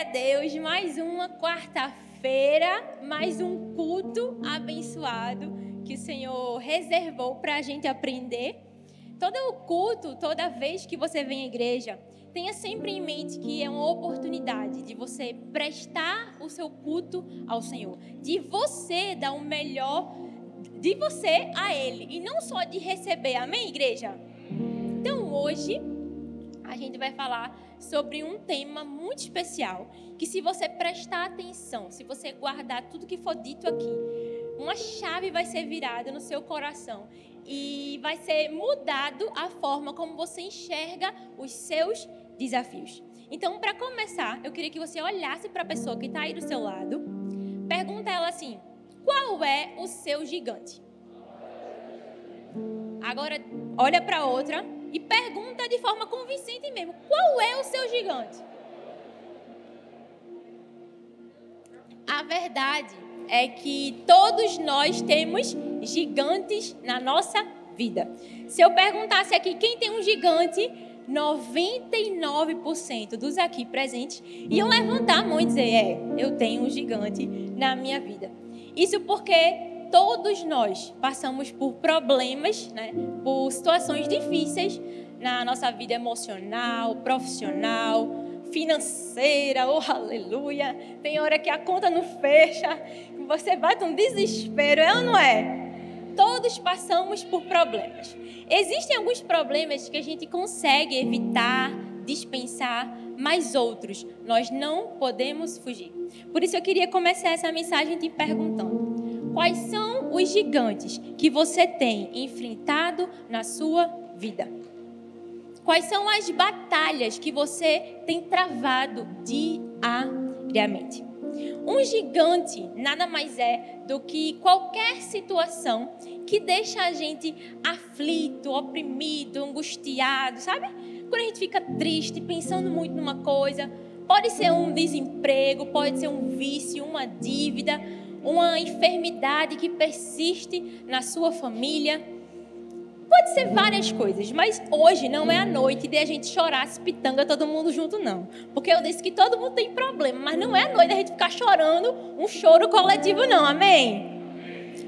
A Deus, mais uma quarta-feira, mais um culto abençoado que o Senhor reservou para a gente aprender. Todo o culto, toda vez que você vem à igreja, tenha sempre em mente que é uma oportunidade de você prestar o seu culto ao Senhor, de você dar o melhor de você a Ele e não só de receber. Amém, igreja? Então hoje a gente vai falar sobre um tema muito especial, que se você prestar atenção, se você guardar tudo que for dito aqui, uma chave vai ser virada no seu coração e vai ser mudado a forma como você enxerga os seus desafios. Então, para começar, eu queria que você olhasse para a pessoa que está aí do seu lado, pergunta ela assim: qual é o seu gigante? Agora, olha para outra e pergunta de forma convincente mesmo: qual é o seu gigante? A verdade é que todos nós temos gigantes na nossa vida. Se eu perguntasse aqui quem tem um gigante, 99% dos aqui presentes iam levantar a mão e dizer: É, eu tenho um gigante na minha vida. Isso porque todos nós passamos por problemas, né, por situações difíceis na nossa vida emocional, profissional, financeira, oh aleluia. Tem hora que a conta não fecha, que você bate um desespero, é ou não é? Todos passamos por problemas. Existem alguns problemas que a gente consegue evitar, dispensar, mas outros nós não podemos fugir. Por isso eu queria começar essa mensagem te perguntando: Quais são os gigantes que você tem enfrentado na sua vida? Quais são as batalhas que você tem travado diariamente? Um gigante nada mais é do que qualquer situação que deixa a gente aflito, oprimido, angustiado, sabe? Quando a gente fica triste, pensando muito numa coisa, pode ser um desemprego, pode ser um vício, uma dívida, uma enfermidade que persiste na sua família. Pode ser várias coisas, mas hoje não é a noite de a gente chorar se pitanga todo mundo junto, não. Porque eu disse que todo mundo tem problema, mas não é a noite de a gente ficar chorando um choro coletivo, não, amém?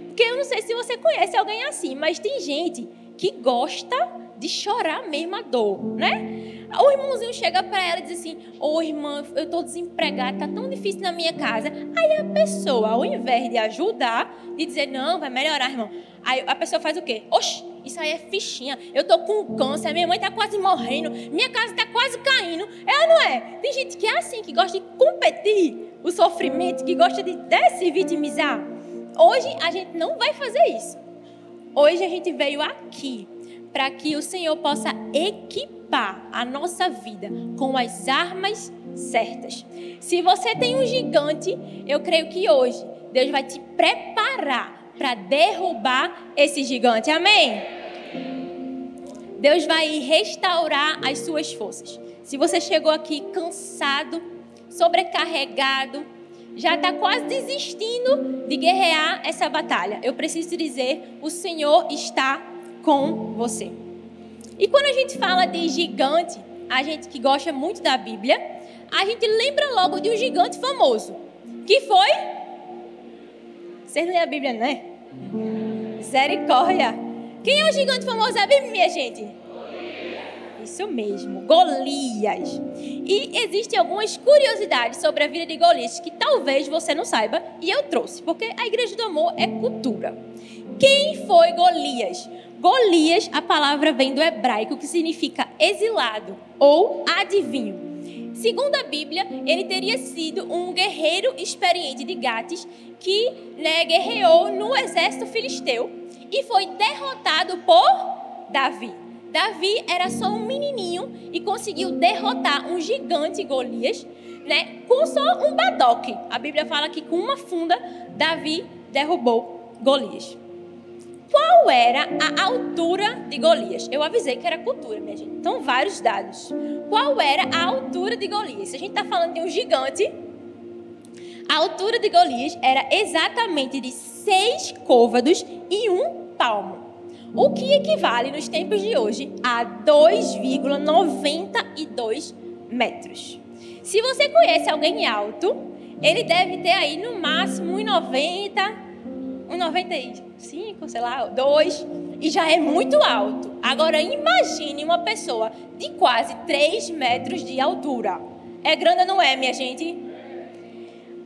Porque eu não sei se você conhece alguém assim, mas tem gente que gosta de chorar mesmo a dor, né? O irmãozinho chega para ela e diz assim: Ô oh, irmã, eu estou desempregado, tá tão difícil na minha casa. Aí a pessoa, ao invés de ajudar, de dizer: Não, vai melhorar, irmão. Aí a pessoa faz o quê? Oxe, isso aí é fichinha. Eu tô com câncer, minha mãe tá quase morrendo, minha casa tá quase caindo. É ou não é? Tem gente que é assim, que gosta de competir o sofrimento, que gosta de se vitimizar. Hoje a gente não vai fazer isso. Hoje a gente veio aqui para que o Senhor possa equipar equipar a nossa vida com as armas certas. Se você tem um gigante, eu creio que hoje Deus vai te preparar para derrubar esse gigante. Amém? Deus vai restaurar as suas forças. Se você chegou aqui cansado, sobrecarregado, já está quase desistindo de guerrear essa batalha, eu preciso dizer: o Senhor está com você. E quando a gente fala de gigante, a gente que gosta muito da Bíblia, a gente lembra logo de um gigante famoso. Que foi? Vocês lêem a Bíblia, né? Misericórdia. Quem é o gigante famoso da Bíblia, minha gente? Isso mesmo, Golias. E existem algumas curiosidades sobre a vida de Golias que talvez você não saiba, e eu trouxe, porque a Igreja do Amor é cultura. Quem foi Golias? Golias, a palavra vem do hebraico que significa exilado ou adivinho. Segundo a Bíblia, ele teria sido um guerreiro experiente de Gates que né, guerreou no exército filisteu e foi derrotado por Davi. Davi era só um menininho e conseguiu derrotar um gigante Golias, né, com só um badoque. A Bíblia fala que com uma funda Davi derrubou Golias. Qual era a altura de Golias? Eu avisei que era cultura, minha gente. Então, vários dados. Qual era a altura de Golias? Se a gente está falando de um gigante, a altura de Golias era exatamente de seis côvados e um palmo. O que equivale nos tempos de hoje a 2,92 metros. Se você conhece alguém alto, ele deve ter aí no máximo 1,90, 1,95, sei lá, 2, e já é muito alto. Agora imagine uma pessoa de quase 3 metros de altura. É grande não é, minha gente?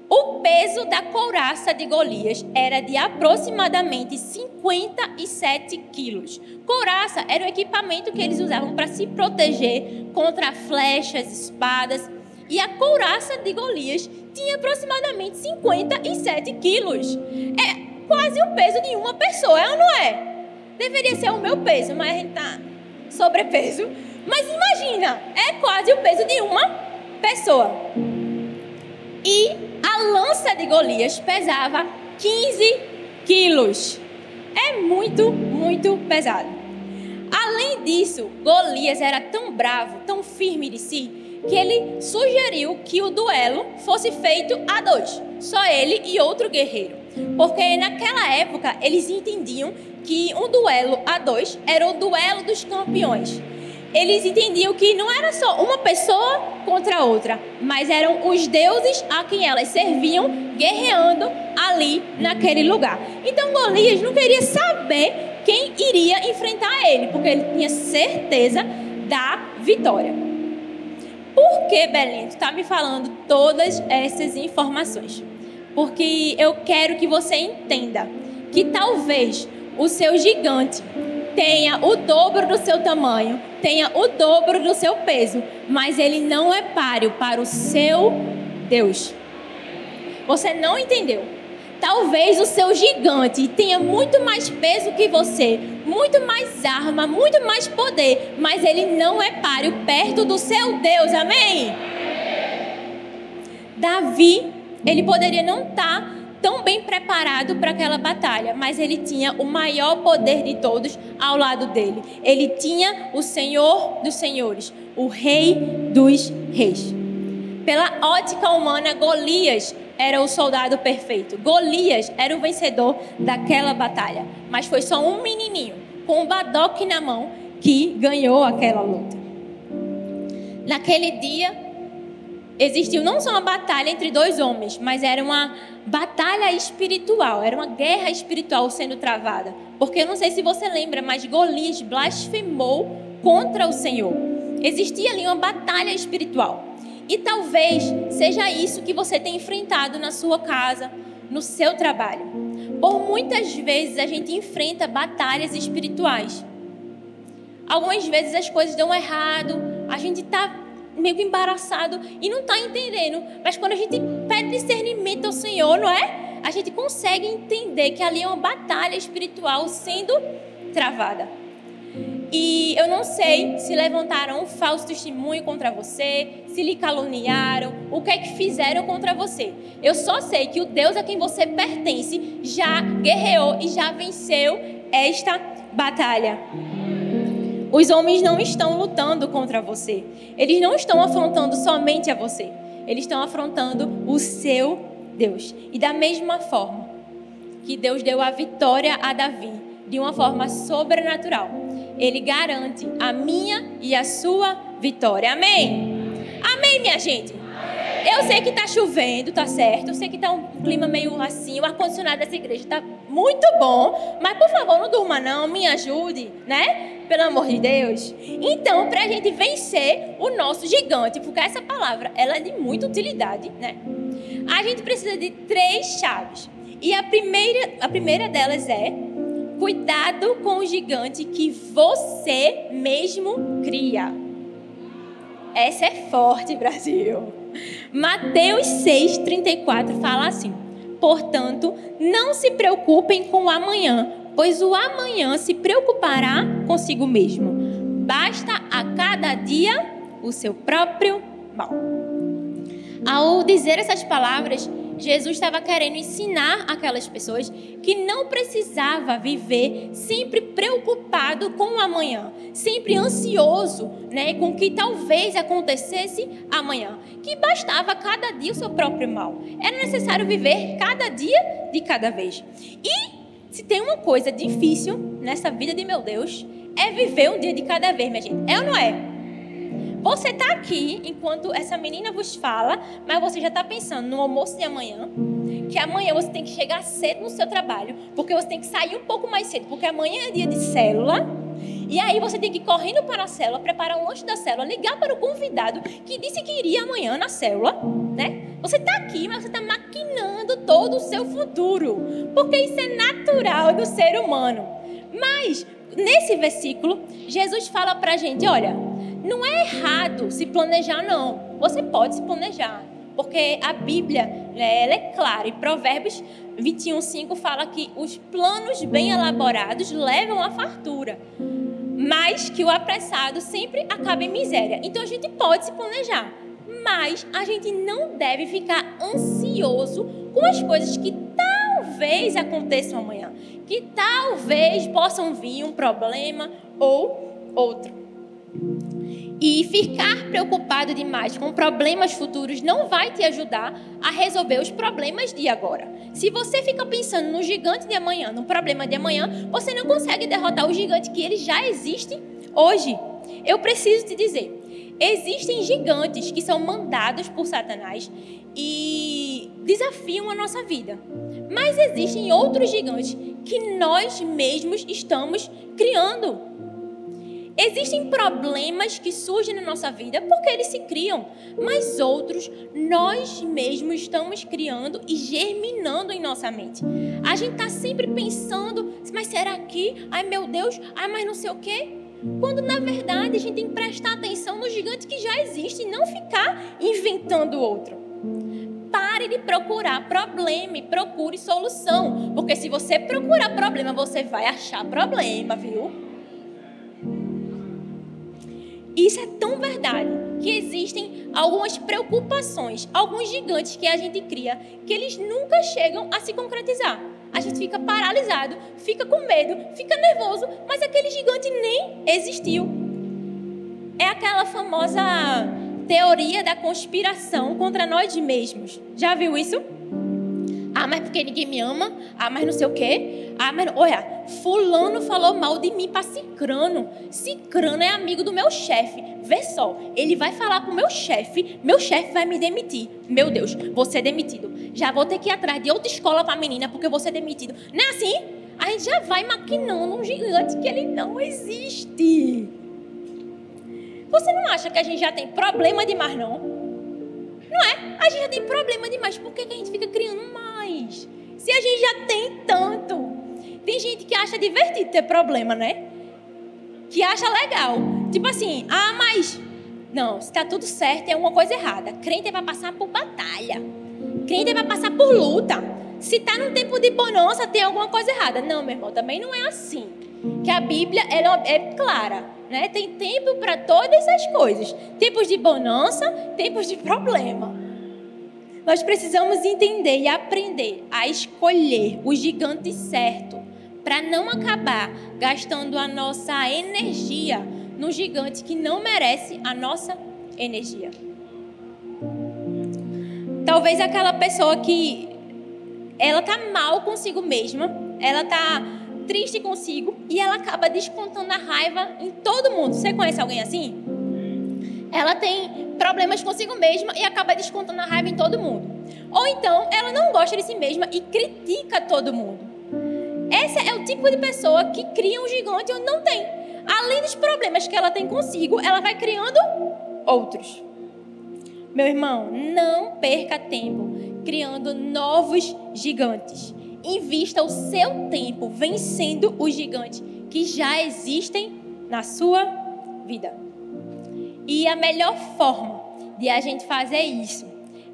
O peso da couraça de Golias era de aproximadamente 57 quilos. Couraça era o equipamento que eles usavam para se proteger contra flechas, espadas. E a couraça de Golias tinha aproximadamente 57 quilos. É quase o peso de uma pessoa, é ou não é? Deveria ser o meu peso, mas a gente tá sobrepeso. Mas imagina, é quase o peso de uma pessoa. E a lança de Golias pesava 15 quilos. É muito, muito pesado. Além disso, Golias era tão bravo, tão firme de si, que ele sugeriu que o duelo fosse feito a dois, só ele e outro guerreiro. Porque naquela época eles entendiam que um duelo a dois era o duelo dos campeões eles entendiam que não era só uma pessoa contra a outra, mas eram os deuses a quem elas serviam guerreando ali naquele lugar. Então Golias não queria saber quem iria enfrentar ele, porque ele tinha certeza da vitória. Por que, Belém, tu está me falando todas essas informações? Porque eu quero que você entenda que talvez o seu gigante tenha o dobro do seu tamanho, tenha o dobro do seu peso, mas ele não é páreo para o seu Deus. Você não entendeu? Talvez o seu gigante tenha muito mais peso que você, muito mais arma, muito mais poder, mas ele não é páreo perto do seu Deus. Amém? Davi, ele poderia não estar tá tão bem preparado para aquela batalha, mas ele tinha o maior poder de todos ao lado dele. Ele tinha o Senhor dos Senhores, o Rei dos Reis. Pela ótica humana, Golias era o soldado perfeito. Golias era o vencedor daquela batalha. Mas foi só um menininho com um badoque na mão que ganhou aquela luta. Naquele dia, existiu não só uma batalha entre dois homens, mas era uma batalha espiritual, era uma guerra espiritual sendo travada. Porque eu não sei se você lembra, mas Golias blasfemou contra o Senhor. Existia ali uma batalha espiritual. E talvez seja isso que você tem enfrentado na sua casa, no seu trabalho. Por muitas vezes a gente enfrenta batalhas espirituais. Algumas vezes as coisas dão errado, a gente está meio embaraçado e não está entendendo. Mas quando a gente pede discernimento ao Senhor, não é? A gente consegue entender que ali é uma batalha espiritual sendo travada. E eu não sei se levantaram um falso testemunho contra você, se lhe caluniaram, o que é que fizeram contra você. Eu só sei que o Deus a quem você pertence já guerreou e já venceu esta batalha. Os homens não estão lutando contra você. Eles não estão afrontando somente a você. Eles estão afrontando o seu Deus. E da mesma forma que Deus deu a vitória a Davi, de uma forma sobrenatural, ele garante a minha e a sua vitória. Amém? Amém, minha gente? Eu sei que está chovendo, tá certo? Eu sei que está um clima meio assim, o ar-condicionado dessa igreja está muito bom, mas por favor, não durma não, me ajude, né? Pelo amor de Deus. Então, para a gente vencer o nosso gigante, porque essa palavra ela é de muita utilidade, né? A gente precisa de três chaves. E a primeira, a primeira delas é cuidado com o gigante que você mesmo cria. Essa é forte, Brasil. Mateus 6:34 fala assim: Portanto, não se preocupem com o amanhã, pois o amanhã se preocupará consigo mesmo. Basta a cada dia o seu próprio mal. Ao dizer essas palavras, Jesus estava querendo ensinar aquelas pessoas que não precisava viver sempre preocupado com o amanhã, sempre ansioso, né, com o que talvez acontecesse amanhã, que bastava cada dia o seu próprio mal. Era necessário viver cada dia de cada vez. E se tem uma coisa difícil nessa vida de meu Deus, é viver um dia de cada vez, minha gente. É ou não é? Você está aqui enquanto essa menina vos fala, mas você já está pensando no almoço de amanhã, que amanhã você tem que chegar cedo no seu trabalho, porque você tem que sair um pouco mais cedo, porque amanhã é dia de célula. E aí você tem que ir correndo para a célula, preparar um lanche da célula, ligar para o convidado que disse que iria amanhã na célula, né? Você está aqui, mas você está maquinando todo o seu futuro, porque isso é natural do ser humano. Mas nesse versículo, Jesus fala para a gente, olha, não é errado se planejar não. Você pode se planejar, porque a Bíblia né, ela é clara. E Provérbios 21:5 fala que os planos bem elaborados levam à fartura mas que o apressado sempre acaba em miséria. Então a gente pode se planejar, mas a gente não deve ficar ansioso com as coisas que talvez aconteçam amanhã, que talvez possam vir um problema ou outro. E ficar preocupado demais com problemas futuros não vai te ajudar a resolver os problemas de agora. Se você fica pensando no gigante de amanhã, no problema de amanhã, você não consegue derrotar o gigante que ele já existe hoje. Eu preciso te dizer, existem gigantes que são mandados por Satanás e desafiam a nossa vida. Mas existem outros gigantes que nós mesmos estamos criando. Existem problemas que surgem na nossa vida porque eles se criam, mas outros nós mesmos estamos criando e germinando em nossa mente. A gente está sempre pensando, mas será que? Ai meu Deus, ai mas não sei o quê. Quando na verdade a gente tem que prestar atenção no gigante que já existe e não ficar inventando outro. Pare de procurar problema e procure solução. Porque se você procurar problema, você vai achar problema, viu? Isso é tão verdade que existem algumas preocupações, alguns gigantes que a gente cria, que eles nunca chegam a se concretizar. A gente fica paralisado, fica com medo, fica nervoso, mas aquele gigante nem existiu. É aquela famosa teoria da conspiração contra nós mesmos. Já viu isso? Ah, mas porque ninguém me ama? Ah, mas não sei o quê? Ah, mas olha, fulano falou mal de mim para Cicrano. Cicrano é amigo do meu chefe. Vê só, ele vai falar com meu chefe, meu chefe vai me demitir. Meu Deus, você é demitido. Já vou ter que ir atrás de outra escola para menina porque você é demitido. Não é assim? A gente já vai maquinando um gigante que ele não existe. Você não acha que a gente já tem problema demais, não? Não é? A gente já tem problema demais. Por que a gente fica criando mais? Se a gente já tem tanto. Tem gente que acha divertido ter problema, né? Que acha legal. Tipo assim, ah, mas. Não, se tá tudo certo, é uma coisa errada. Crente vai passar por batalha. Crente vai passar por luta. Se tá num tempo de bonança, tem alguma coisa errada. Não, meu irmão, também não é assim. Que a Bíblia ela é clara, né? Tem tempo para todas as coisas. Tempos de bonança, tempos de problema. Nós precisamos entender e aprender a escolher o gigante certo para não acabar gastando a nossa energia no gigante que não merece a nossa energia. Talvez aquela pessoa que ela tá mal consigo mesma, ela tá triste consigo e ela acaba descontando a raiva em todo mundo. Você conhece alguém assim? Ela tem problemas consigo mesma e acaba descontando a raiva em todo mundo. Ou então, ela não gosta de si mesma e critica todo mundo. Esse é o tipo de pessoa que cria um gigante onde não tem. Além dos problemas que ela tem consigo, ela vai criando outros. Meu irmão, não perca tempo criando novos gigantes. Invista o seu tempo vencendo os gigantes que já existem na sua vida. E a melhor forma de a gente fazer isso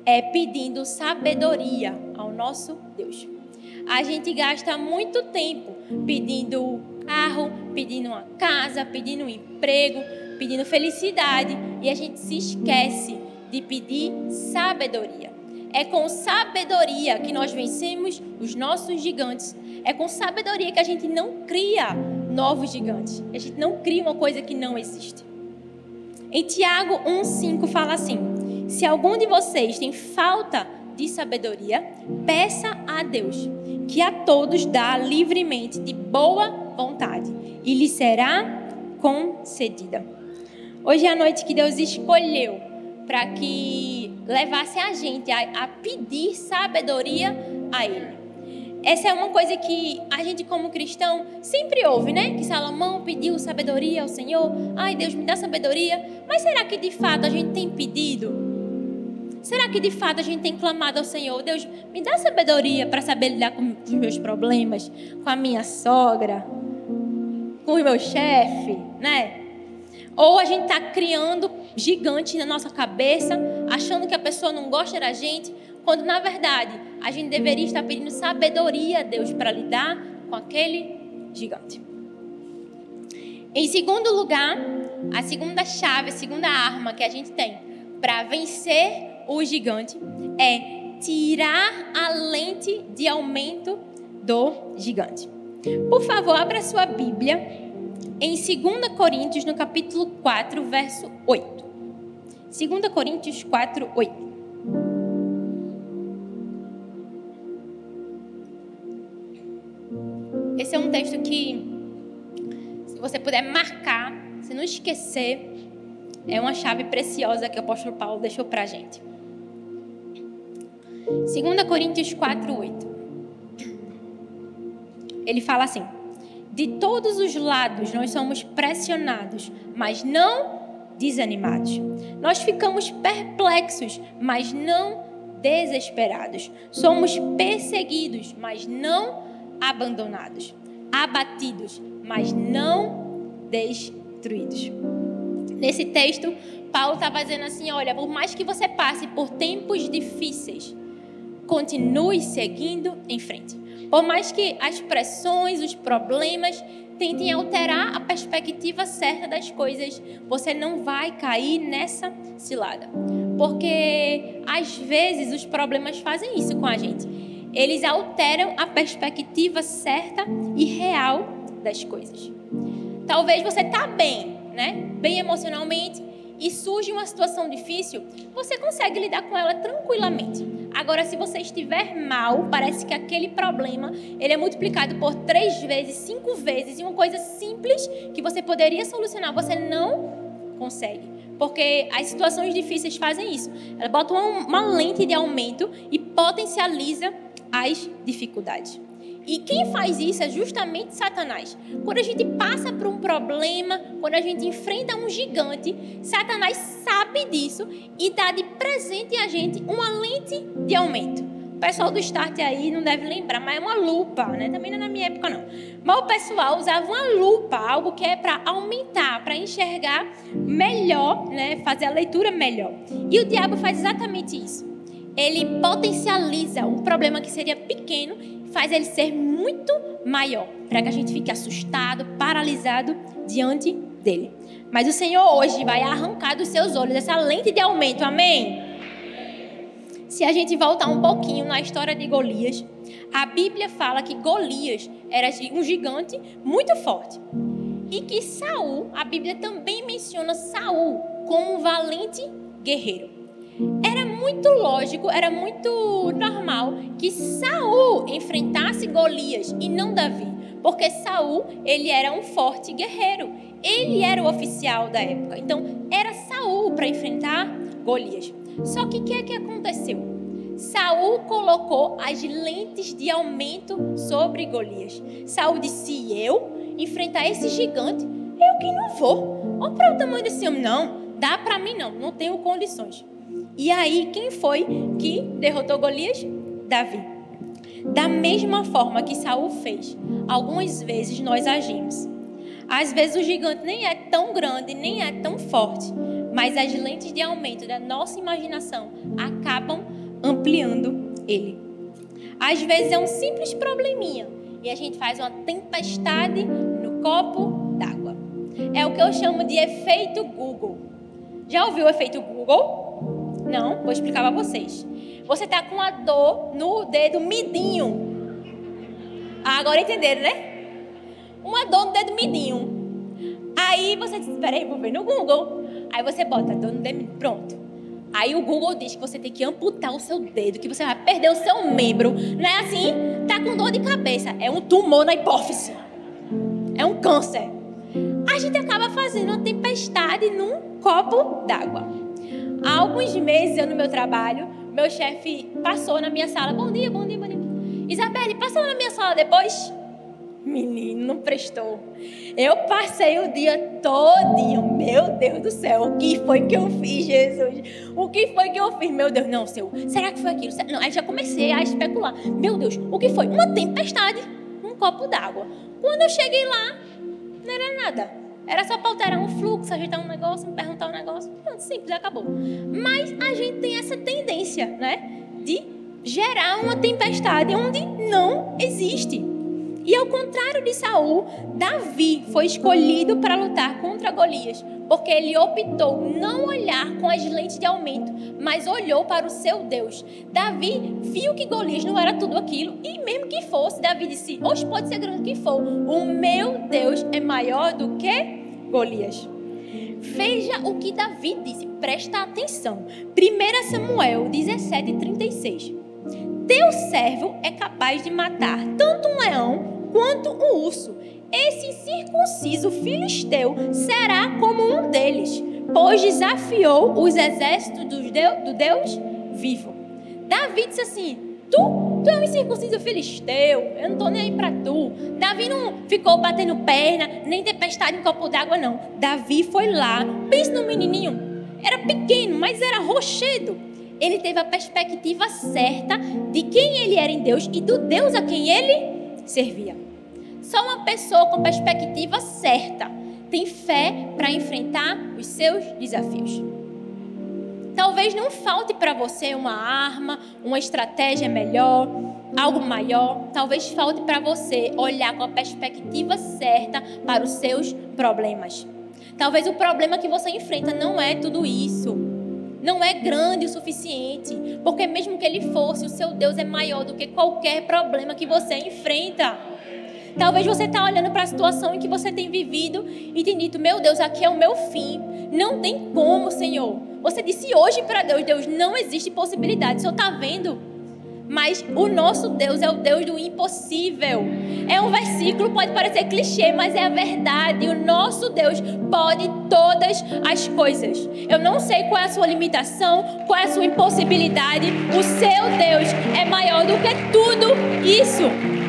é pedindo sabedoria ao nosso Deus. A gente gasta muito tempo pedindo carro, pedindo uma casa, pedindo um emprego, pedindo felicidade e a gente se esquece de pedir sabedoria. É com sabedoria que nós vencemos os nossos gigantes. É com sabedoria que a gente não cria novos gigantes. A gente não cria uma coisa que não existe. Em Tiago 1,5 fala assim: Se algum de vocês tem falta de sabedoria, peça a Deus, que a todos dá livremente, de boa vontade, e lhe será concedida. Hoje é a noite que Deus escolheu para que levasse a gente a, a pedir sabedoria a Ele. Essa é uma coisa que a gente, como cristão, sempre ouve, né? Que Salomão pediu sabedoria ao Senhor. Ai, Deus me dá sabedoria. Mas será que de fato a gente tem pedido? Será que de fato a gente tem clamado ao Senhor? Deus, me dá sabedoria para saber lidar com os meus problemas, com a minha sogra, com o meu chefe, né? Ou a gente está criando gigante na nossa cabeça, achando que a pessoa não gosta da gente, quando na verdade a gente deveria estar pedindo sabedoria a Deus para lidar com aquele gigante. Em segundo lugar, a segunda chave, a segunda arma que a gente tem para vencer o gigante é tirar a lente de aumento do gigante. Por favor, abra sua Bíblia em 2 Coríntios, no capítulo 4, verso 8. 2 Coríntios 4, 8. Esse é um texto que, se você puder marcar, se não esquecer, é uma chave preciosa que o apóstolo Paulo deixou para a gente. 2 Coríntios 4, 8. Ele fala assim. De todos os lados nós somos pressionados, mas não desanimados. Nós ficamos perplexos, mas não desesperados. Somos perseguidos, mas não abandonados. Abatidos, mas não destruídos. Nesse texto, Paulo estava dizendo assim: olha, por mais que você passe por tempos difíceis, continue seguindo em frente. Por mais que as pressões, os problemas tentem alterar a perspectiva certa das coisas, você não vai cair nessa cilada. Porque às vezes os problemas fazem isso com a gente. Eles alteram a perspectiva certa e real das coisas. Talvez você tá bem, né? Bem emocionalmente, e surge uma situação difícil, você consegue lidar com ela tranquilamente. Agora, se você estiver mal, parece que aquele problema ele é multiplicado por três vezes, cinco vezes, e uma coisa simples que você poderia solucionar, você não consegue. Porque as situações difíceis fazem isso. Ela bota uma, uma lente de aumento e potencializa as dificuldades. E quem faz isso é justamente Satanás. Quando a gente passa por um problema, quando a gente enfrenta um gigante, Satanás sabe disso e dá de presente a gente uma lente de aumento. O pessoal do Start aí não deve lembrar, mas é uma lupa, né? Também não é na minha época, não. Mas o pessoal usava uma lupa, algo que é para aumentar, para enxergar melhor, né? Fazer a leitura melhor. E o diabo faz exatamente isso. Ele potencializa um problema que seria pequeno faz ele ser muito maior, para que a gente fique assustado, paralisado diante dele. Mas o Senhor hoje vai arrancar dos seus olhos essa lente de aumento, amém? Se a gente voltar um pouquinho na história de Golias, a Bíblia fala que Golias era um gigante muito forte. E que Saul, a Bíblia também menciona Saul como um valente guerreiro. Era muito lógico, era muito normal que Saul enfrentasse Golias e não Davi, porque Saul, ele era um forte guerreiro. Ele era o oficial da época. Então, era Saul para enfrentar Golias. Só que o que é que aconteceu? Saul colocou as lentes de aumento sobre Golias. Saul disse: "Eu enfrentar esse gigante, eu que não vou. Olha para o tamanho desse homem, não. Dá para mim não, não tenho condições." E aí, quem foi que derrotou Golias? Davi. Da mesma forma que Saul fez, algumas vezes nós agimos. Às vezes o gigante nem é tão grande, nem é tão forte, mas as lentes de aumento da nossa imaginação acabam ampliando ele. Às vezes é um simples probleminha e a gente faz uma tempestade no copo d'água. É o que eu chamo de efeito Google. Já ouviu o efeito Google? Não, vou explicar para vocês. Você está com a dor no dedo midinho. Ah, agora entenderam, né? Uma dor no dedo midinho. Aí você diz, espera aí, vou ver no Google. Aí você bota dor no dedo pronto. Aí o Google diz que você tem que amputar o seu dedo, que você vai perder o seu membro. Não é assim? Tá com dor de cabeça. É um tumor na hipófise. É um câncer. a gente acaba fazendo uma tempestade num copo d'água. Há alguns meses eu no meu trabalho, meu chefe passou na minha sala. Bom dia, bom dia, bom dia. Isabelle, passa na minha sala depois. Menino, não prestou. Eu passei o dia todinho. Meu Deus do céu, o que foi que eu fiz, Jesus? O que foi que eu fiz? Meu Deus, não, seu. Será que foi aquilo? Não, aí já comecei a especular. Meu Deus, o que foi? Uma tempestade, um copo d'água. Quando eu cheguei lá, não era nada. Era só para alterar um fluxo, ajeitar um negócio, me perguntar um negócio. Pronto, simples, acabou. Mas a gente tem essa tendência, né? De gerar uma tempestade onde não existe. E ao contrário de Saul, Davi foi escolhido para lutar contra Golias, porque ele optou não olhar com as lentes de aumento, mas olhou para o seu Deus. Davi viu que Golias não era tudo aquilo, e mesmo que fosse, Davi disse: Hoje pode ser grande que for, o meu Deus é maior do que Golias. Veja o que Davi disse, presta atenção. 1 Samuel 17, 36. Teu servo é capaz de matar tanto um leão quanto um urso. Esse incircunciso filisteu será como um deles, pois desafiou os exércitos do Deus vivo. Davi disse assim: Tu, tu é um incircunciso filisteu, eu não estou nem aí para tu. Davi não ficou batendo perna, nem tempestade em copo d'água, não. Davi foi lá, pensa no menininho, era pequeno, mas era rochedo ele teve a perspectiva certa de quem ele era em Deus e do Deus a quem ele servia. Só uma pessoa com perspectiva certa tem fé para enfrentar os seus desafios. Talvez não falte para você uma arma, uma estratégia melhor, algo maior. Talvez falte para você olhar com a perspectiva certa para os seus problemas. Talvez o problema que você enfrenta não é tudo isso não é grande o suficiente, porque mesmo que ele fosse, o seu Deus é maior do que qualquer problema que você enfrenta. Talvez você está olhando para a situação em que você tem vivido e tem dito: Meu Deus, aqui é o meu fim. Não tem como, Senhor. Você disse hoje para Deus: Deus, não existe possibilidade. O Senhor está vendo? Mas o nosso Deus é o Deus do impossível. É um versículo, pode parecer clichê, mas é a verdade. O nosso Deus pode todas as coisas. Eu não sei qual é a sua limitação, qual é a sua impossibilidade. O seu Deus é maior do que tudo isso.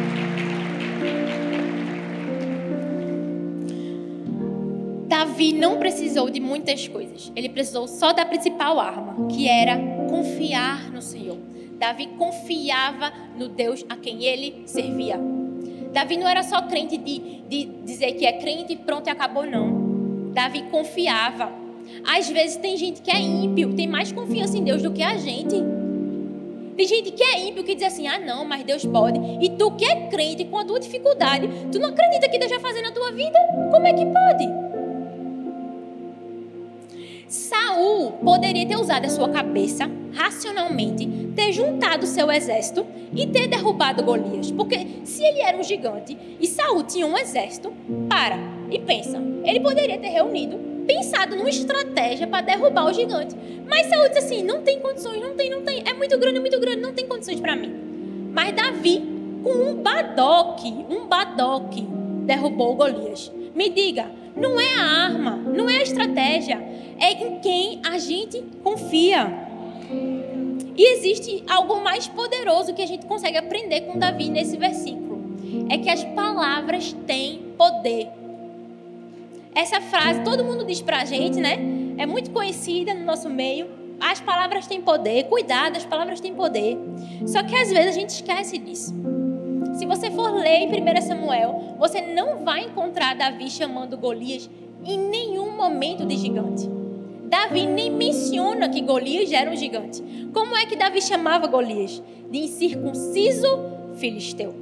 Davi não precisou de muitas coisas. Ele precisou só da principal arma, que era confiar no Senhor. Davi confiava no Deus a quem ele servia. Davi não era só crente de, de dizer que é crente e pronto e acabou, não. Davi confiava. Às vezes tem gente que é ímpio, tem mais confiança em Deus do que a gente. Tem gente que é ímpio que diz assim: ah, não, mas Deus pode. E tu que é crente com a tua dificuldade, tu não acredita que Deus vai fazer na tua vida? Como é que pode? Saul poderia ter usado a sua cabeça racionalmente, ter juntado seu exército e ter derrubado Golias. Porque se ele era um gigante e Saul tinha um exército, para e pensa. Ele poderia ter reunido, pensado numa estratégia para derrubar o gigante. Mas Saul disse assim: não tem condições, não tem, não tem. É muito grande, é muito grande, não tem condições para mim. Mas Davi, com um badoque, um badoque, derrubou Golias. Me diga, não é a arma, não é a estratégia, é em quem a gente confia. E existe algo mais poderoso que a gente consegue aprender com Davi nesse versículo. É que as palavras têm poder. Essa frase todo mundo diz pra gente, né? É muito conhecida no nosso meio. As palavras têm poder. Cuidado, as palavras têm poder. Só que às vezes a gente esquece disso. Se você for ler em 1 Samuel, você não vai encontrar Davi chamando Golias em nenhum momento de gigante. Davi nem menciona que Golias era um gigante. Como é que Davi chamava Golias? De incircunciso filisteu.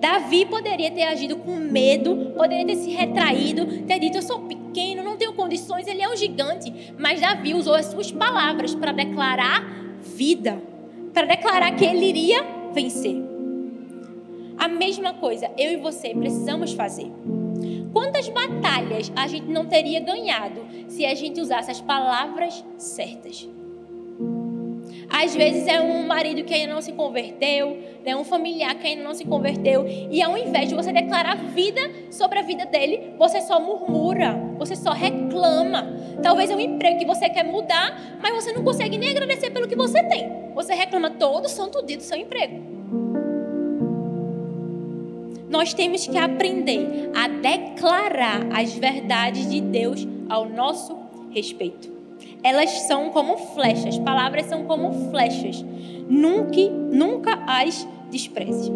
Davi poderia ter agido com medo, poderia ter se retraído, ter dito: Eu sou pequeno, não tenho condições, ele é um gigante. Mas Davi usou as suas palavras para declarar vida, para declarar que ele iria vencer. A mesma coisa eu e você precisamos fazer. Quantas batalhas a gente não teria ganhado se a gente usasse as palavras certas? Às vezes é um marido que ainda não se converteu, né? um familiar que ainda não se converteu. E ao invés de você declarar vida sobre a vida dele, você só murmura, você só reclama. Talvez é um emprego que você quer mudar, mas você não consegue nem agradecer pelo que você tem. Você reclama todo santo dia do seu emprego. Nós temos que aprender a declarar as verdades de Deus ao nosso respeito. Elas são como flechas, palavras são como flechas. Nunca, nunca as despreze.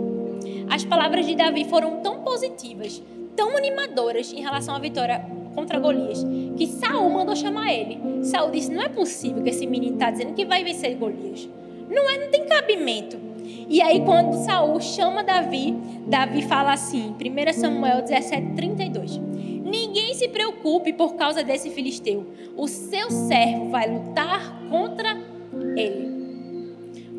As palavras de Davi foram tão positivas, tão animadoras em relação à vitória contra Golias, que Saul mandou chamar ele. Saul disse: Não é possível que esse menino está dizendo que vai vencer Golias. Não é, não tem cabimento. E aí, quando Saul chama Davi, Davi fala assim, 1 Samuel 17, 32. Ninguém se preocupe por causa desse filisteu. O seu servo vai lutar contra ele.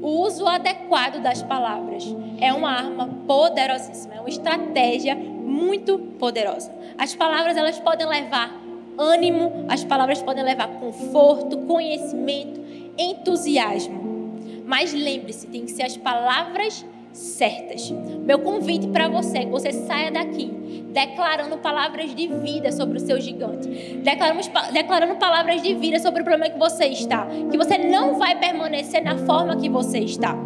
O uso adequado das palavras é uma arma poderosíssima, é uma estratégia muito poderosa. As palavras elas podem levar ânimo, as palavras podem levar conforto, conhecimento, entusiasmo. Mas lembre-se, tem que ser as palavras certas. Meu convite para você é que você saia daqui declarando palavras de vida sobre o seu gigante, declarando, declarando palavras de vida sobre o problema que você está, que você não vai permanecer na forma que você está.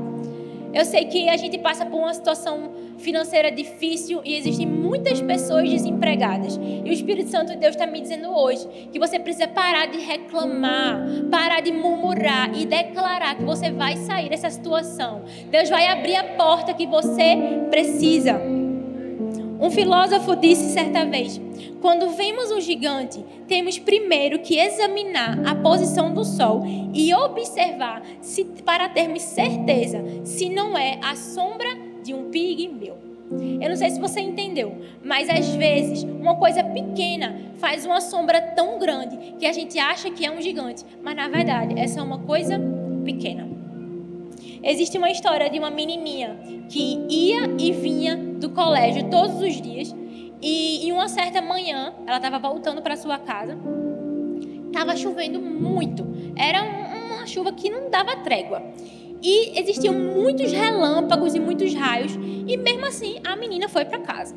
Eu sei que a gente passa por uma situação financeira difícil e existem muitas pessoas desempregadas. E o Espírito Santo de Deus está me dizendo hoje que você precisa parar de reclamar, parar de murmurar e declarar que você vai sair dessa situação. Deus vai abrir a porta que você precisa. Um filósofo disse certa vez: quando vemos um gigante, temos primeiro que examinar a posição do Sol e observar se, para termos certeza se não é a sombra de um pigmeu. Eu não sei se você entendeu, mas às vezes uma coisa pequena faz uma sombra tão grande que a gente acha que é um gigante, mas na verdade essa é uma coisa pequena. Existe uma história de uma menininha que ia e vinha do colégio todos os dias e em uma certa manhã ela estava voltando para sua casa. Estava chovendo muito. Era uma chuva que não dava trégua. E existiam muitos relâmpagos e muitos raios. E mesmo assim, a menina foi para casa.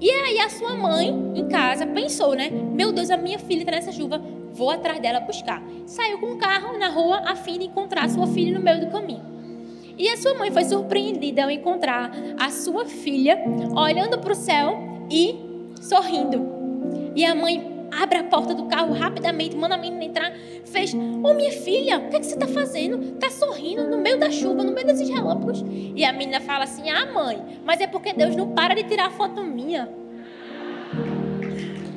E aí a sua mãe, em casa, pensou, né? Meu Deus, a minha filha está nessa chuva. Vou atrás dela buscar. Saiu com o carro na rua a fim de encontrar sua filha no meio do caminho. E a sua mãe foi surpreendida ao encontrar a sua filha olhando para o céu e sorrindo. E a mãe abre a porta do carro rapidamente, manda a menina entrar, fez: Ô oh, minha filha, o que, é que você está fazendo? Está sorrindo no meio da chuva, no meio desses relâmpagos. E a menina fala assim: Ah, mãe, mas é porque Deus não para de tirar foto minha.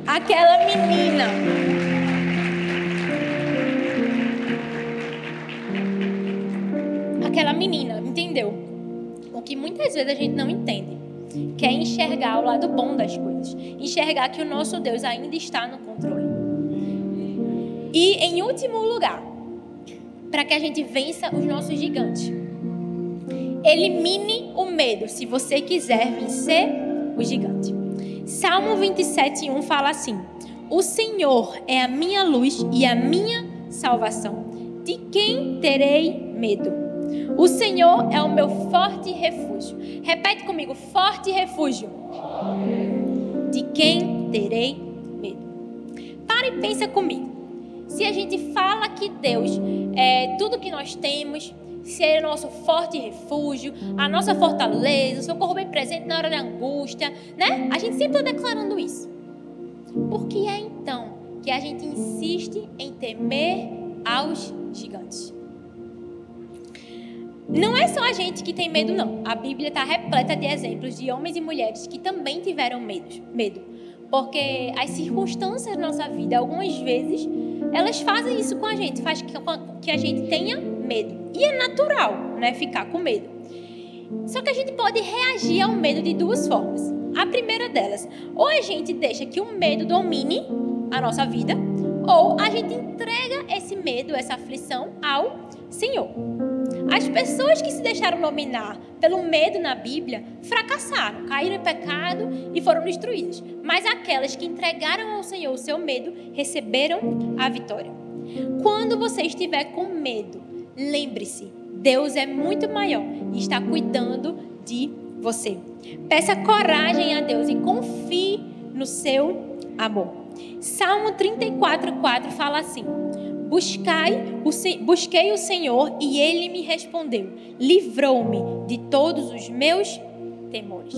Aquela menina aquela menina, entendeu? O que muitas vezes a gente não entende, que é enxergar o lado bom das coisas, enxergar que o nosso Deus ainda está no controle. E em último lugar, para que a gente vença os nossos gigantes, elimine o medo se você quiser vencer o gigante. Salmo 27, 1 fala assim: O Senhor é a minha luz e a minha salvação. De quem terei medo? O Senhor é o meu forte refúgio. Repete comigo: forte refúgio. De quem terei medo? Para e pensa comigo. Se a gente fala que Deus é tudo que nós temos, ser é nosso forte refúgio, a nossa fortaleza, o socorro bem presente na hora da angústia, né? A gente sempre está declarando isso. Por que é então que a gente insiste em temer aos gigantes? Não é só a gente que tem medo, não. A Bíblia está repleta de exemplos de homens e mulheres que também tiveram medo. medo. Porque as circunstâncias da nossa vida, algumas vezes, elas fazem isso com a gente, faz que a gente tenha medo. E é natural, né, ficar com medo. Só que a gente pode reagir ao medo de duas formas. A primeira delas, ou a gente deixa que o medo domine a nossa vida, ou a gente entrega esse medo, essa aflição ao Senhor. As pessoas que se deixaram dominar pelo medo na Bíblia fracassaram, caíram em pecado e foram destruídas. Mas aquelas que entregaram ao Senhor o seu medo receberam a vitória. Quando você estiver com medo, lembre-se: Deus é muito maior e está cuidando de você. Peça coragem a Deus e confie no seu amor. Salmo 34, 4 fala assim: Buscai busquei o Senhor e ele me respondeu, livrou-me de todos os meus temores.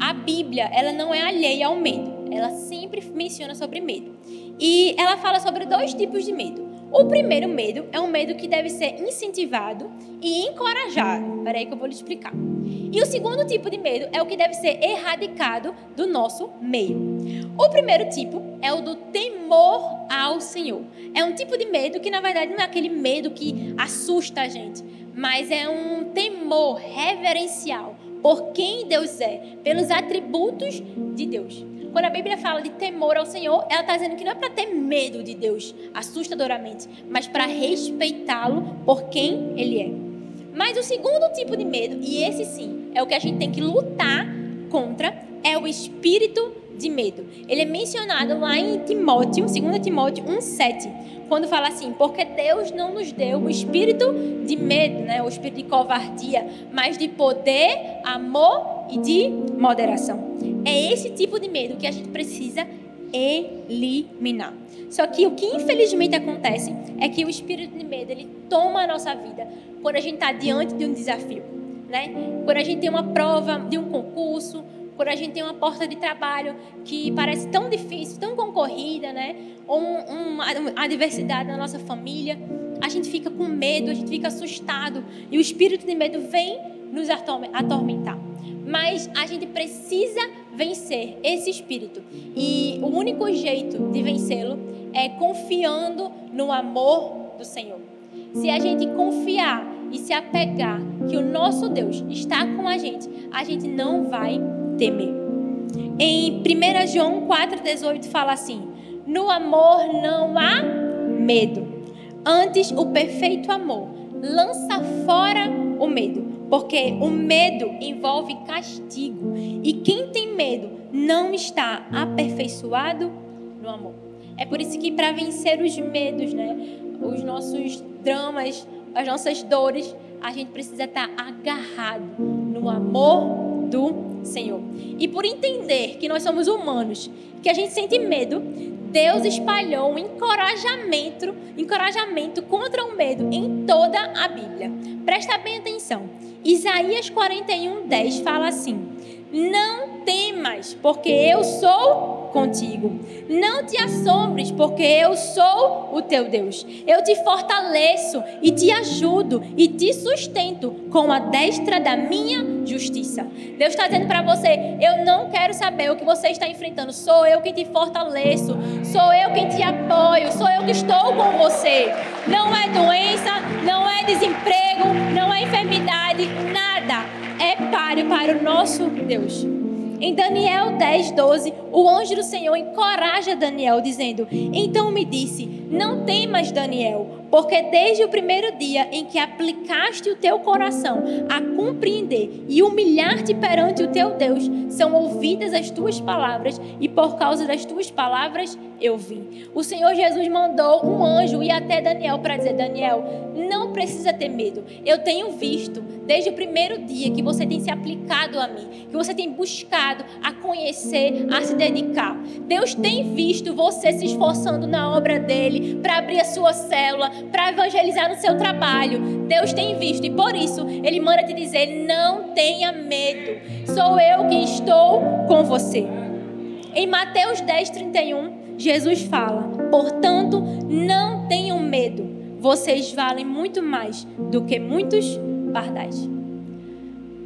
A Bíblia, ela não é alheia ao medo. Ela sempre menciona sobre medo. E ela fala sobre dois tipos de medo. O primeiro medo é um medo que deve ser incentivado e encorajado. Espera aí que eu vou lhe explicar. E o segundo tipo de medo é o que deve ser erradicado do nosso meio. O primeiro tipo é o do temor ao Senhor. É um tipo de medo que, na verdade, não é aquele medo que assusta a gente, mas é um temor reverencial por quem Deus é, pelos atributos de Deus. Quando a Bíblia fala de temor ao Senhor, ela está dizendo que não é para ter medo de Deus assustadoramente, mas para respeitá-lo por quem Ele é. Mas o segundo tipo de medo, e esse sim, é o que a gente tem que lutar contra, é o espírito de medo. Ele é mencionado lá em Timóteo, 2 Timóteo 1,7, quando fala assim: Porque Deus não nos deu o espírito de medo, né, o espírito de covardia, mas de poder, amor e de moderação. É esse tipo de medo que a gente precisa eliminar. Só que o que infelizmente acontece é que o espírito de medo ele toma a nossa vida quando a gente está diante de um desafio, né? Quando a gente tem uma prova de um concurso, quando a gente tem uma porta de trabalho que parece tão difícil, tão concorrida, né? Ou um, uma adversidade na nossa família, a gente fica com medo, a gente fica assustado e o espírito de medo vem nos atormentar. Mas a gente precisa vencer esse espírito. E o único jeito de vencê-lo é confiando no amor do Senhor. Se a gente confiar e se apegar que o nosso Deus está com a gente, a gente não vai temer. Em 1 João 4,18 fala assim: No amor não há medo. Antes, o perfeito amor lança fora o medo, porque o medo envolve castigo. E quem tem medo não está aperfeiçoado no amor. É por isso que para vencer os medos, né, os nossos dramas, as nossas dores, a gente precisa estar agarrado no amor do Senhor. E por entender que nós somos humanos, que a gente sente medo, Deus espalhou um encorajamento, encorajamento contra o medo em toda a Bíblia. Presta bem atenção. Isaías 41, 10 fala assim: Não temas, porque eu sou contigo. Não te assombres, porque eu sou o teu Deus. Eu te fortaleço e te ajudo e te sustento com a destra da minha justiça. Deus está dizendo para você: eu não quero saber o que você está enfrentando. Sou eu quem te fortaleço. Sou eu quem te apoio. Sou eu que estou com você. Não é doença, não é desemprego, não é enfermidade, nada. É páreo para o nosso Deus. Em Daniel 10, 12, o anjo do Senhor encoraja Daniel, dizendo: Então me disse: Não temas, Daniel, porque desde o primeiro dia em que aplicaste o teu coração a compreender e humilhar-te perante o teu Deus, são ouvidas as tuas palavras, e por causa das tuas palavras eu vim. O Senhor Jesus mandou um anjo ir até Daniel para dizer: Daniel, não precisa ter medo. Eu tenho visto desde o primeiro dia que você tem se aplicado a mim, que você tem buscado a conhecer, a se dedicar. Deus tem visto você se esforçando na obra dele para abrir a sua célula para evangelizar no seu trabalho. Deus tem visto e por isso ele manda te dizer: não tenha medo. Sou eu quem estou com você. Em Mateus 10, 31, Jesus fala: Portanto, não tenham medo. Vocês valem muito mais do que muitos pardais.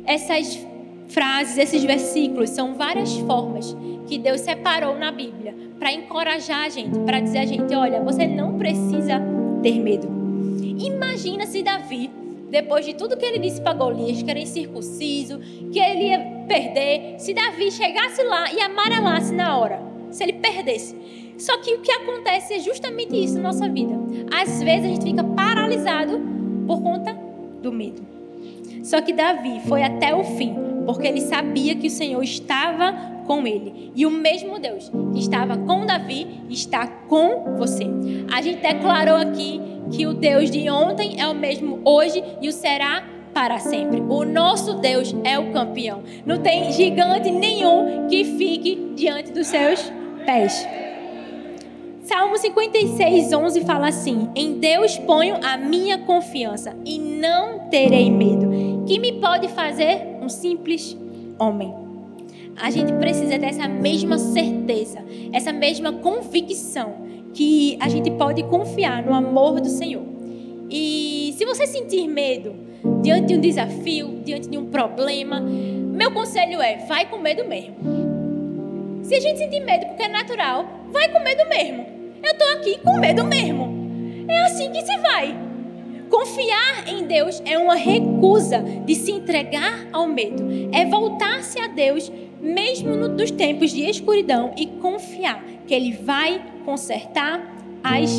Essas frases, esses versículos são várias formas que Deus separou na Bíblia para encorajar a gente, para dizer a gente: olha, você não precisa ter medo. Imagina se Davi, depois de tudo que ele disse para Golias, que era incircunciso, que ele ia perder, se Davi chegasse lá e amarelasse na hora, se ele perdesse. Só que o que acontece é justamente isso na nossa vida. Às vezes a gente fica paralisado por conta do medo. Só que Davi foi até o fim, porque ele sabia que o Senhor estava com ele. E o mesmo Deus que estava com Davi está com você. A gente declarou aqui que o Deus de ontem é o mesmo hoje e o será para sempre. O nosso Deus é o campeão. Não tem gigante nenhum que fique diante dos seus pés. Salmo 56, 11 fala assim: Em Deus ponho a minha confiança e não terei medo. Que me pode fazer um simples homem? A gente precisa dessa mesma certeza, essa mesma convicção que a gente pode confiar no amor do Senhor. E se você sentir medo diante de um desafio, diante de um problema, meu conselho é: vai com medo mesmo. Se a gente sentir medo porque é natural, vai com medo mesmo. Eu estou aqui com medo mesmo. É assim que se vai. Confiar em Deus é uma recusa de se entregar ao medo. É voltar-se a Deus, mesmo nos tempos de escuridão, e confiar que Ele vai consertar as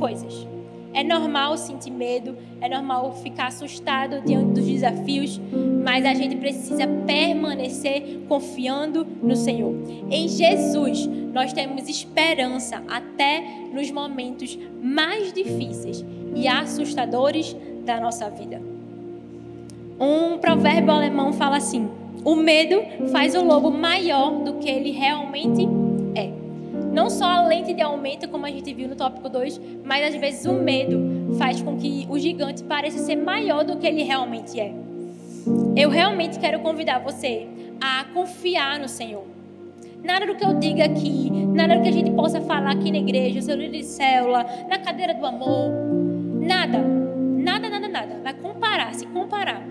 coisas. É normal sentir medo, é normal ficar assustado diante dos desafios, mas a gente precisa permanecer confiando no Senhor. Em Jesus, nós temos esperança até nos momentos mais difíceis e assustadores da nossa vida. Um provérbio alemão fala assim: o medo faz o lobo maior do que ele realmente é. Não só a lente de aumento, como a gente viu no tópico 2, mas às vezes o medo faz com que o gigante pareça ser maior do que ele realmente é. Eu realmente quero convidar você a confiar no Senhor. Nada do que eu diga aqui, nada do que a gente possa falar aqui na igreja, seu líder de célula, na cadeira do amor, nada, nada, nada, nada. Vai comparar, se comparar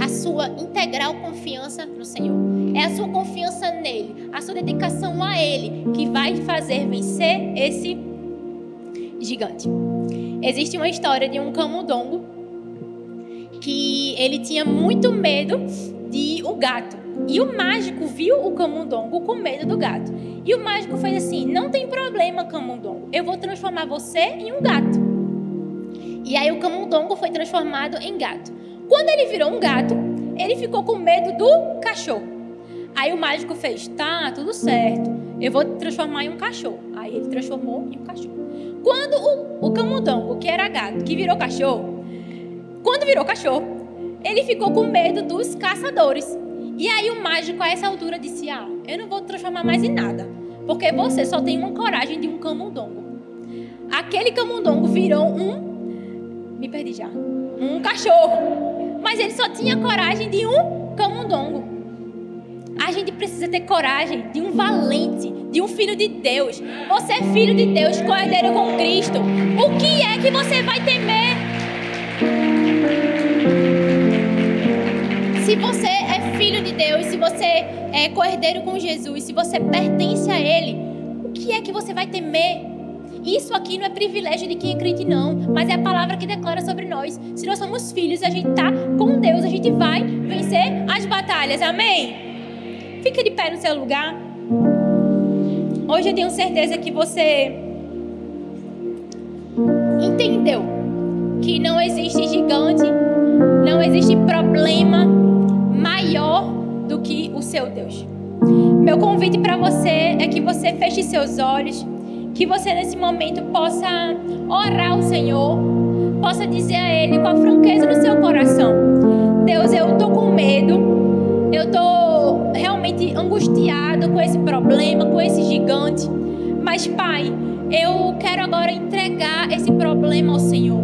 a sua integral confiança no Senhor. É a sua confiança nele, a sua dedicação a ele que vai fazer vencer esse gigante. Existe uma história de um camundongo que ele tinha muito medo de um gato. E o mágico viu o camundongo com medo do gato. E o mágico fez assim: Não tem problema, camundongo. Eu vou transformar você em um gato. E aí o camundongo foi transformado em gato. Quando ele virou um gato, ele ficou com medo do cachorro. Aí o mágico fez: Tá, tudo certo. Eu vou te transformar em um cachorro. Aí ele transformou em um cachorro. Quando o, o camundongo, que era gato, que virou cachorro, quando virou cachorro, ele ficou com medo dos caçadores. E aí o mágico, a essa altura, disse: Ah, eu não vou te transformar mais em nada. Porque você só tem uma coragem de um camundongo. Aquele camundongo virou um. Me perdi já. Um cachorro mas ele só tinha coragem de um camundongo. A gente precisa ter coragem de um valente, de um filho de Deus. Você é filho de Deus, cordeiro com Cristo. O que é que você vai temer? Se você é filho de Deus, se você é cordeiro com Jesus, se você pertence a Ele, o que é que você vai temer? Isso aqui não é privilégio de quem é crente, não, mas é a palavra que declara sobre nós. Se nós somos filhos, a gente está com Deus, a gente vai vencer as batalhas. Amém? Fique de pé no seu lugar. Hoje eu tenho certeza que você entendeu que não existe gigante, não existe problema maior do que o seu Deus. Meu convite para você é que você feche seus olhos. Que você nesse momento possa orar ao Senhor, possa dizer a Ele com a franqueza no seu coração: Deus, eu estou com medo, eu estou realmente angustiado com esse problema, com esse gigante. Mas, Pai, eu quero agora entregar esse problema ao Senhor.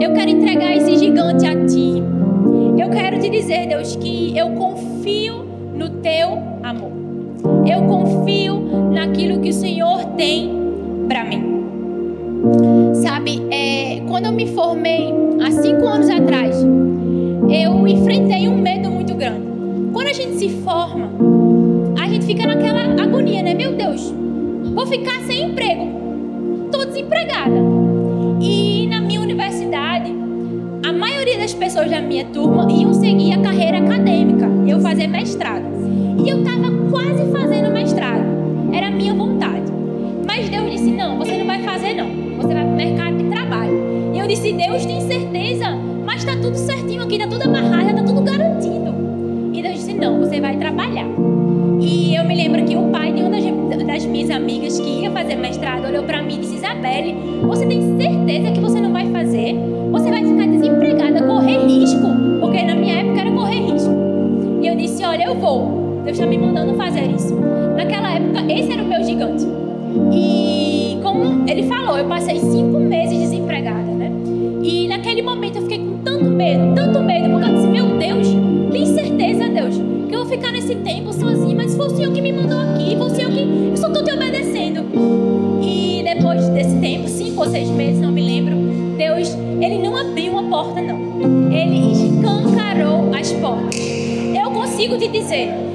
Eu quero entregar esse gigante a Ti. Eu quero te dizer, Deus, que eu confio no Teu amor. Eu confio naquilo que o Senhor tem para mim. Sabe, é, quando eu me formei há cinco anos atrás, eu enfrentei um medo muito grande. Quando a gente se forma, a gente fica naquela agonia, né? Meu Deus, vou ficar sem emprego, estou desempregada. E muitas pessoas da minha turma iam seguir a carreira acadêmica, iam fazer mestrado. E eu estava quase fazendo mestrado. Era a minha vontade. Mas Deus disse: Não, você não vai fazer, não. Você vai para o mercado de trabalho. E eu disse: Deus tem certeza, mas está tudo certinho aqui, está tudo amarrado, está tudo garantido. E Deus disse: Não, você vai trabalhar. E eu me lembro que o pai de uma das, das minhas amigas que ia fazer mestrado olhou para mim e disse: Isabelle, você tem certeza que você não vai say?